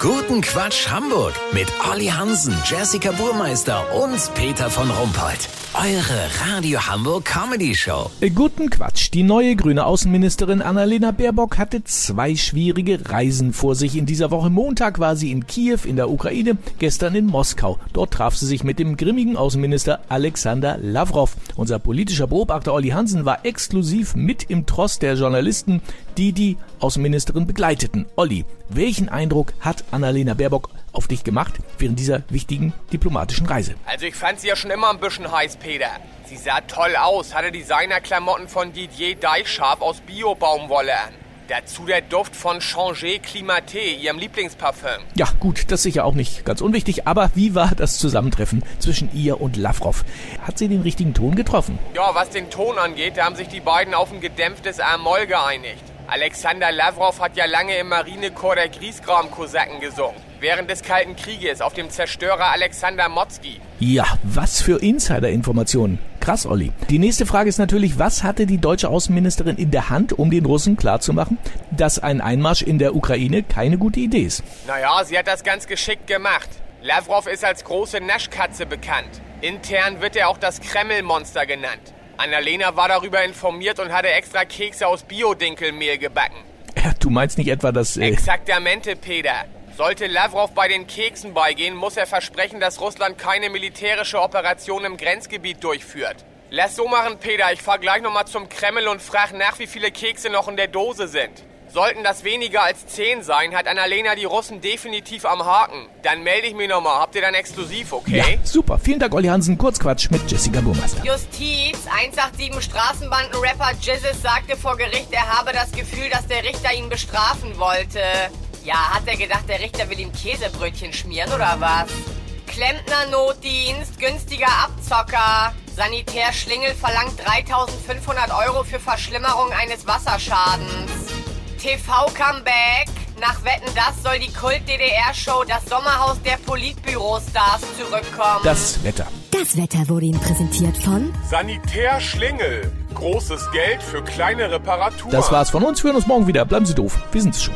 Guten Quatsch Hamburg mit Olli Hansen, Jessica Burmeister und Peter von Rumpold. Eure Radio Hamburg Comedy Show. Äh, Guten Quatsch. Die neue grüne Außenministerin Annalena Baerbock hatte zwei schwierige Reisen vor sich. In dieser Woche Montag war sie in Kiew in der Ukraine, gestern in Moskau. Dort traf sie sich mit dem grimmigen Außenminister Alexander Lavrov. Unser politischer Beobachter Olli Hansen war exklusiv mit im Tross der Journalisten, die die Außenministerin begleiteten. Olli, welchen Eindruck hat Annalena Baerbock auf dich gemacht während dieser wichtigen diplomatischen Reise? Also ich fand sie ja schon immer ein bisschen heiß, Peter. Sie sah toll aus, hatte Designerklamotten von Didier Deichscharf aus Bio-Baumwolle an. Dazu der Duft von Changer Climaté, ihrem Lieblingsparfüm. Ja, gut, das ist sicher auch nicht ganz unwichtig, aber wie war das Zusammentreffen zwischen ihr und Lavrov? Hat sie den richtigen Ton getroffen? Ja, was den Ton angeht, da haben sich die beiden auf ein gedämpftes A-Moll geeinigt. Alexander Lavrov hat ja lange im Marinechor der Griesgram-Kosaken gesungen. Während des Kalten Krieges auf dem Zerstörer Alexander Motzki. Ja, was für Insider-Informationen. Krass, Olli. Die nächste Frage ist natürlich, was hatte die deutsche Außenministerin in der Hand, um den Russen klarzumachen, dass ein Einmarsch in der Ukraine keine gute Idee ist? Naja, sie hat das ganz geschickt gemacht. Lavrov ist als große Naschkatze bekannt. Intern wird er auch das Kreml-Monster genannt. Annalena war darüber informiert und hatte extra Kekse aus Biodinkelmehl gebacken. Du meinst nicht etwa, dass... Äh, Exaktamente, Peter. Sollte Lavrov bei den Keksen beigehen, muss er versprechen, dass Russland keine militärische Operation im Grenzgebiet durchführt. Lass so machen, Peter. Ich fahr gleich nochmal zum Kreml und frag nach, wie viele Kekse noch in der Dose sind. Sollten das weniger als 10 sein, hat Annalena die Russen definitiv am Haken. Dann melde ich mich nochmal. Habt ihr dann exklusiv, okay? ja, super. Vielen Dank, Olli Hansen. Kurzquatsch mit Jessica Burmeister. Justiz, 187 Straßenbanden-Rapper Jizzes sagte vor Gericht, er habe das Gefühl, dass der Richter ihn bestrafen wollte. Ja, hat er gedacht, der Richter will ihm Käsebrötchen schmieren oder was? Klempner-Notdienst, günstiger Abzocker. Sanitär Schlingel verlangt 3500 Euro für Verschlimmerung eines Wasserschadens. TV-Comeback. Nach Wetten, das soll die Kult-DDR-Show Das Sommerhaus der Politbürostars zurückkommen. Das Wetter. Das Wetter wurde Ihnen präsentiert von Sanitär Schlingel. Großes Geld für kleine Reparaturen. Das war's von uns. Wir hören uns morgen wieder. Bleiben Sie doof. Wir sind's schon.